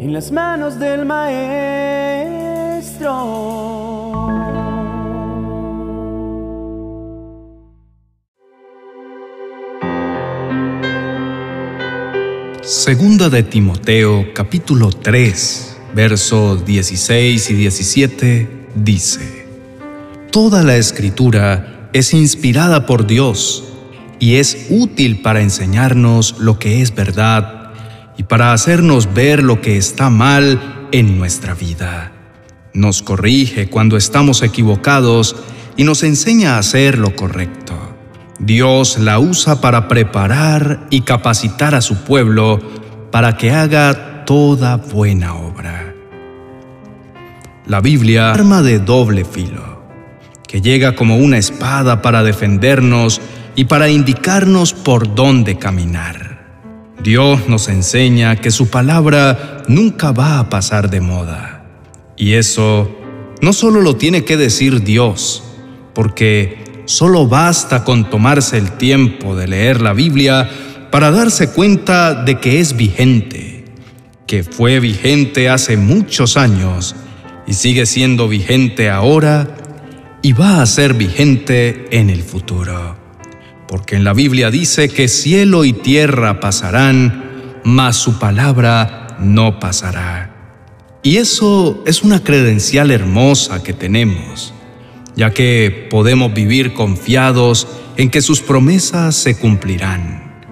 en las manos del Maestro. Segunda de Timoteo capítulo 3, versos 16 y 17 dice, Toda la escritura es inspirada por Dios y es útil para enseñarnos lo que es verdad y para hacernos ver lo que está mal en nuestra vida. Nos corrige cuando estamos equivocados y nos enseña a hacer lo correcto. Dios la usa para preparar y capacitar a su pueblo para que haga toda buena obra. La Biblia, arma de doble filo, que llega como una espada para defendernos y para indicarnos por dónde caminar. Dios nos enseña que su palabra nunca va a pasar de moda. Y eso no solo lo tiene que decir Dios, porque solo basta con tomarse el tiempo de leer la Biblia para darse cuenta de que es vigente, que fue vigente hace muchos años y sigue siendo vigente ahora y va a ser vigente en el futuro porque en la Biblia dice que cielo y tierra pasarán, mas su palabra no pasará. Y eso es una credencial hermosa que tenemos, ya que podemos vivir confiados en que sus promesas se cumplirán.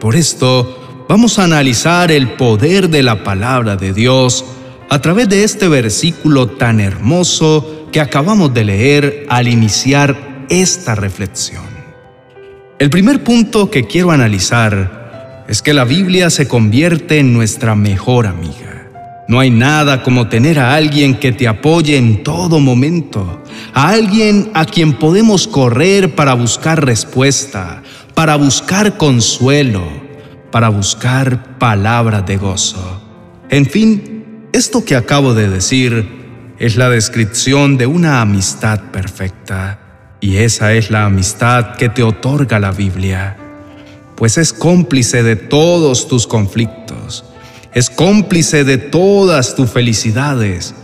Por esto, vamos a analizar el poder de la palabra de Dios a través de este versículo tan hermoso que acabamos de leer al iniciar esta reflexión. El primer punto que quiero analizar es que la Biblia se convierte en nuestra mejor amiga. No hay nada como tener a alguien que te apoye en todo momento, a alguien a quien podemos correr para buscar respuesta, para buscar consuelo, para buscar palabras de gozo. En fin, esto que acabo de decir es la descripción de una amistad perfecta. Y esa es la amistad que te otorga la Biblia, pues es cómplice de todos tus conflictos, es cómplice de todas tus felicidades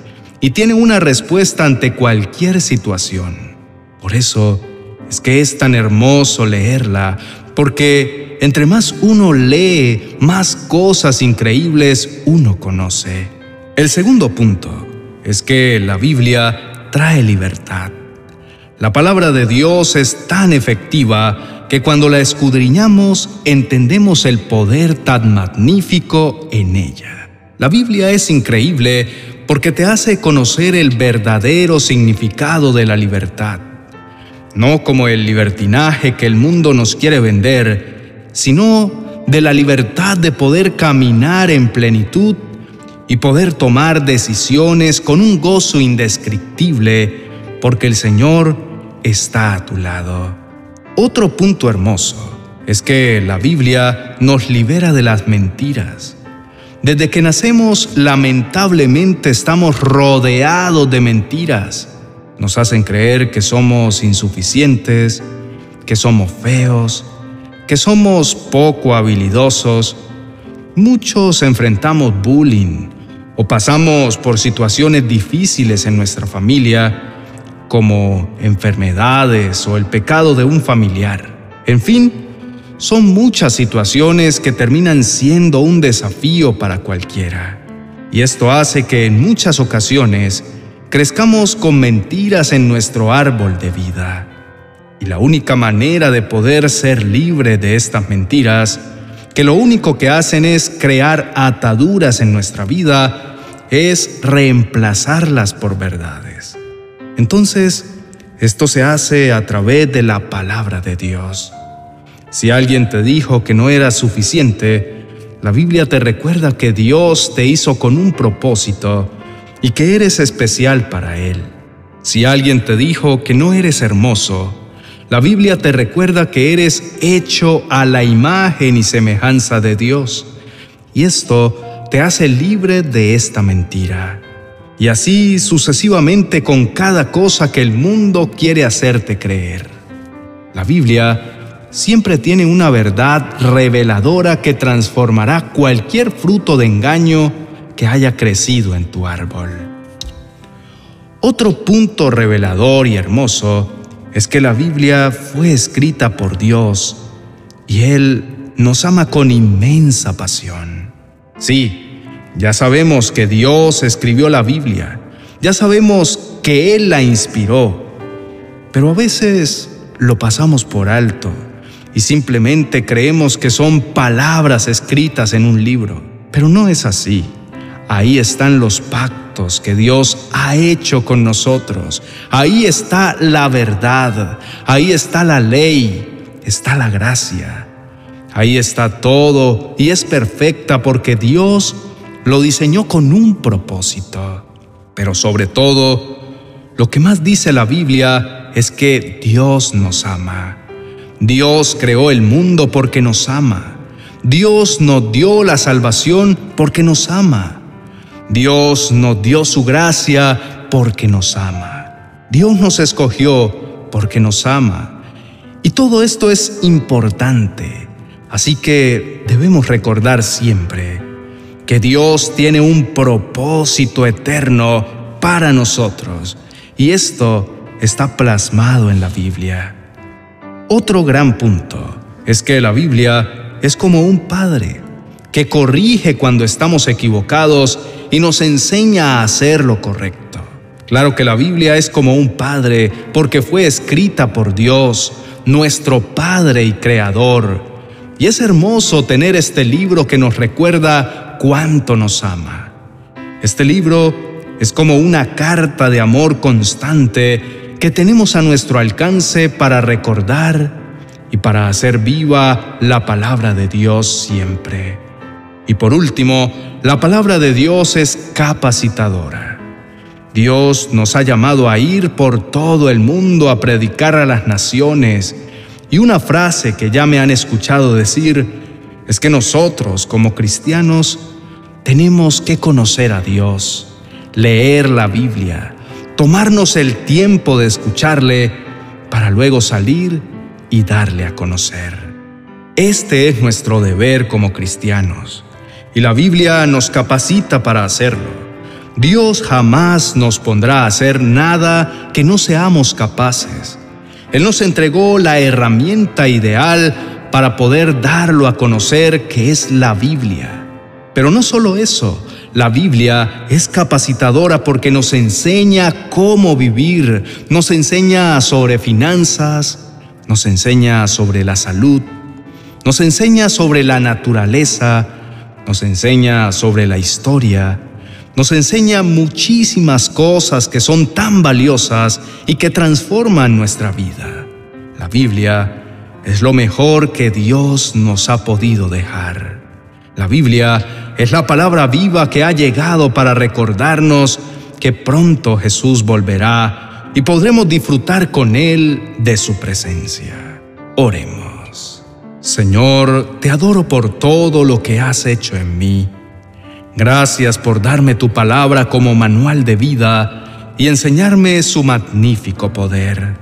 y tiene una respuesta ante cualquier situación. Por eso es que es tan hermoso leerla, porque entre más uno lee, más cosas increíbles uno conoce. El segundo punto es que la Biblia trae libertad. La palabra de Dios es tan efectiva que cuando la escudriñamos entendemos el poder tan magnífico en ella. La Biblia es increíble porque te hace conocer el verdadero significado de la libertad, no como el libertinaje que el mundo nos quiere vender, sino de la libertad de poder caminar en plenitud y poder tomar decisiones con un gozo indescriptible, porque el Señor está a tu lado. Otro punto hermoso es que la Biblia nos libera de las mentiras. Desde que nacemos, lamentablemente estamos rodeados de mentiras. Nos hacen creer que somos insuficientes, que somos feos, que somos poco habilidosos. Muchos enfrentamos bullying o pasamos por situaciones difíciles en nuestra familia como enfermedades o el pecado de un familiar. En fin, son muchas situaciones que terminan siendo un desafío para cualquiera. Y esto hace que en muchas ocasiones crezcamos con mentiras en nuestro árbol de vida. Y la única manera de poder ser libre de estas mentiras, que lo único que hacen es crear ataduras en nuestra vida, es reemplazarlas por verdades. Entonces, esto se hace a través de la palabra de Dios. Si alguien te dijo que no era suficiente, la Biblia te recuerda que Dios te hizo con un propósito y que eres especial para Él. Si alguien te dijo que no eres hermoso, la Biblia te recuerda que eres hecho a la imagen y semejanza de Dios. Y esto te hace libre de esta mentira y así sucesivamente con cada cosa que el mundo quiere hacerte creer. La Biblia siempre tiene una verdad reveladora que transformará cualquier fruto de engaño que haya crecido en tu árbol. Otro punto revelador y hermoso es que la Biblia fue escrita por Dios y Él nos ama con inmensa pasión. Sí, ya sabemos que Dios escribió la Biblia, ya sabemos que Él la inspiró, pero a veces lo pasamos por alto y simplemente creemos que son palabras escritas en un libro. Pero no es así. Ahí están los pactos que Dios ha hecho con nosotros. Ahí está la verdad. Ahí está la ley. Está la gracia. Ahí está todo y es perfecta porque Dios lo diseñó con un propósito. Pero sobre todo, lo que más dice la Biblia es que Dios nos ama. Dios creó el mundo porque nos ama. Dios nos dio la salvación porque nos ama. Dios nos dio su gracia porque nos ama. Dios nos escogió porque nos ama. Y todo esto es importante. Así que debemos recordar siempre que Dios tiene un propósito eterno para nosotros. Y esto está plasmado en la Biblia. Otro gran punto es que la Biblia es como un padre que corrige cuando estamos equivocados y nos enseña a hacer lo correcto. Claro que la Biblia es como un padre porque fue escrita por Dios, nuestro Padre y Creador. Y es hermoso tener este libro que nos recuerda cuánto nos ama. Este libro es como una carta de amor constante que tenemos a nuestro alcance para recordar y para hacer viva la palabra de Dios siempre. Y por último, la palabra de Dios es capacitadora. Dios nos ha llamado a ir por todo el mundo a predicar a las naciones. Y una frase que ya me han escuchado decir es que nosotros como cristianos tenemos que conocer a Dios, leer la Biblia, tomarnos el tiempo de escucharle para luego salir y darle a conocer. Este es nuestro deber como cristianos y la Biblia nos capacita para hacerlo. Dios jamás nos pondrá a hacer nada que no seamos capaces. Él nos entregó la herramienta ideal para poder darlo a conocer que es la Biblia. Pero no solo eso, la Biblia es capacitadora porque nos enseña cómo vivir, nos enseña sobre finanzas, nos enseña sobre la salud, nos enseña sobre la naturaleza, nos enseña sobre la historia, nos enseña muchísimas cosas que son tan valiosas y que transforman nuestra vida. La Biblia es lo mejor que Dios nos ha podido dejar. La Biblia es la palabra viva que ha llegado para recordarnos que pronto Jesús volverá y podremos disfrutar con Él de su presencia. Oremos. Señor, te adoro por todo lo que has hecho en mí. Gracias por darme tu palabra como manual de vida y enseñarme su magnífico poder.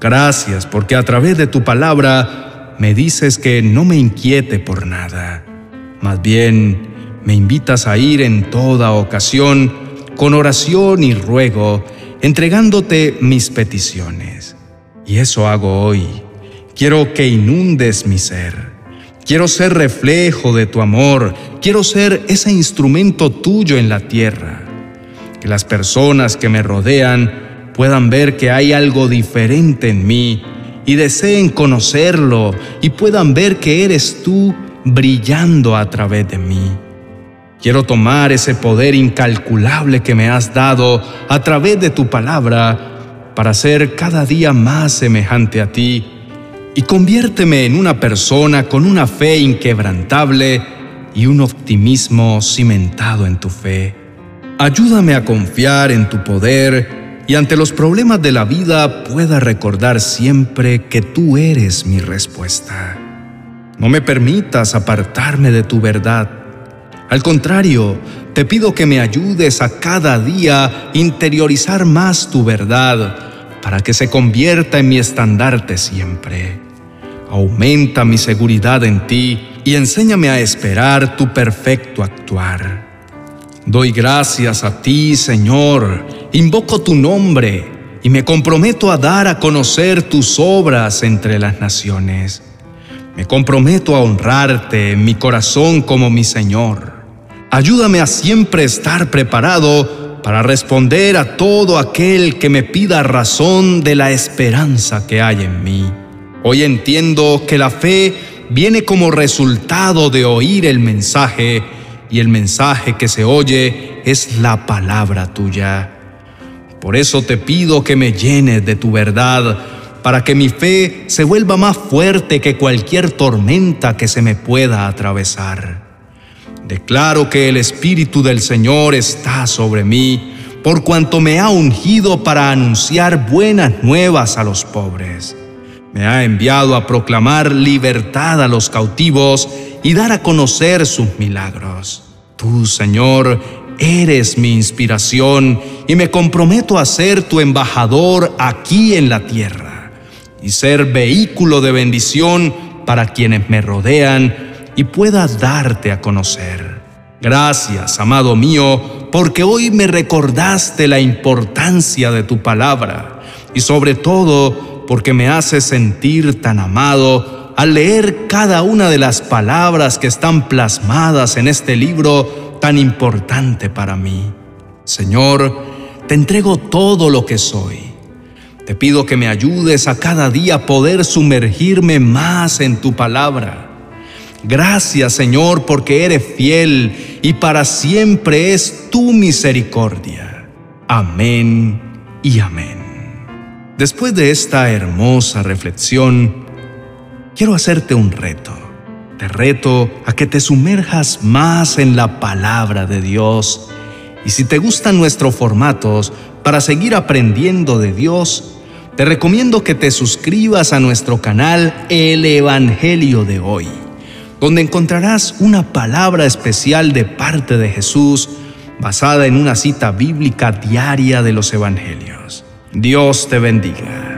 Gracias porque a través de tu palabra me dices que no me inquiete por nada más bien, me invitas a ir en toda ocasión con oración y ruego, entregándote mis peticiones. Y eso hago hoy. Quiero que inundes mi ser. Quiero ser reflejo de tu amor. Quiero ser ese instrumento tuyo en la tierra. Que las personas que me rodean puedan ver que hay algo diferente en mí y deseen conocerlo y puedan ver que eres tú brillando a través de mí. Quiero tomar ese poder incalculable que me has dado a través de tu palabra para ser cada día más semejante a ti y conviérteme en una persona con una fe inquebrantable y un optimismo cimentado en tu fe. Ayúdame a confiar en tu poder y ante los problemas de la vida pueda recordar siempre que tú eres mi respuesta. No me permitas apartarme de tu verdad. Al contrario, te pido que me ayudes a cada día interiorizar más tu verdad para que se convierta en mi estandarte siempre. Aumenta mi seguridad en ti y enséñame a esperar tu perfecto actuar. Doy gracias a ti, Señor, invoco tu nombre y me comprometo a dar a conocer tus obras entre las naciones. Me comprometo a honrarte en mi corazón como mi Señor. Ayúdame a siempre estar preparado para responder a todo aquel que me pida razón de la esperanza que hay en mí. Hoy entiendo que la fe viene como resultado de oír el mensaje y el mensaje que se oye es la palabra tuya. Por eso te pido que me llenes de tu verdad, para que mi fe se vuelva más fuerte que cualquier tormenta que se me pueda atravesar. Declaro que el Espíritu del Señor está sobre mí, por cuanto me ha ungido para anunciar buenas nuevas a los pobres. Me ha enviado a proclamar libertad a los cautivos y dar a conocer sus milagros. Tú, Señor, eres mi inspiración y me comprometo a ser tu embajador aquí en la tierra y ser vehículo de bendición para quienes me rodean y pueda darte a conocer. Gracias, amado mío, porque hoy me recordaste la importancia de tu palabra y sobre todo porque me hace sentir tan amado al leer cada una de las palabras que están plasmadas en este libro tan importante para mí. Señor, te entrego todo lo que soy. Te pido que me ayudes a cada día poder sumergirme más en tu palabra. Gracias Señor porque eres fiel y para siempre es tu misericordia. Amén y amén. Después de esta hermosa reflexión, quiero hacerte un reto. Te reto a que te sumerjas más en la palabra de Dios. Y si te gustan nuestros formatos para seguir aprendiendo de Dios, te recomiendo que te suscribas a nuestro canal El Evangelio de hoy, donde encontrarás una palabra especial de parte de Jesús basada en una cita bíblica diaria de los Evangelios. Dios te bendiga.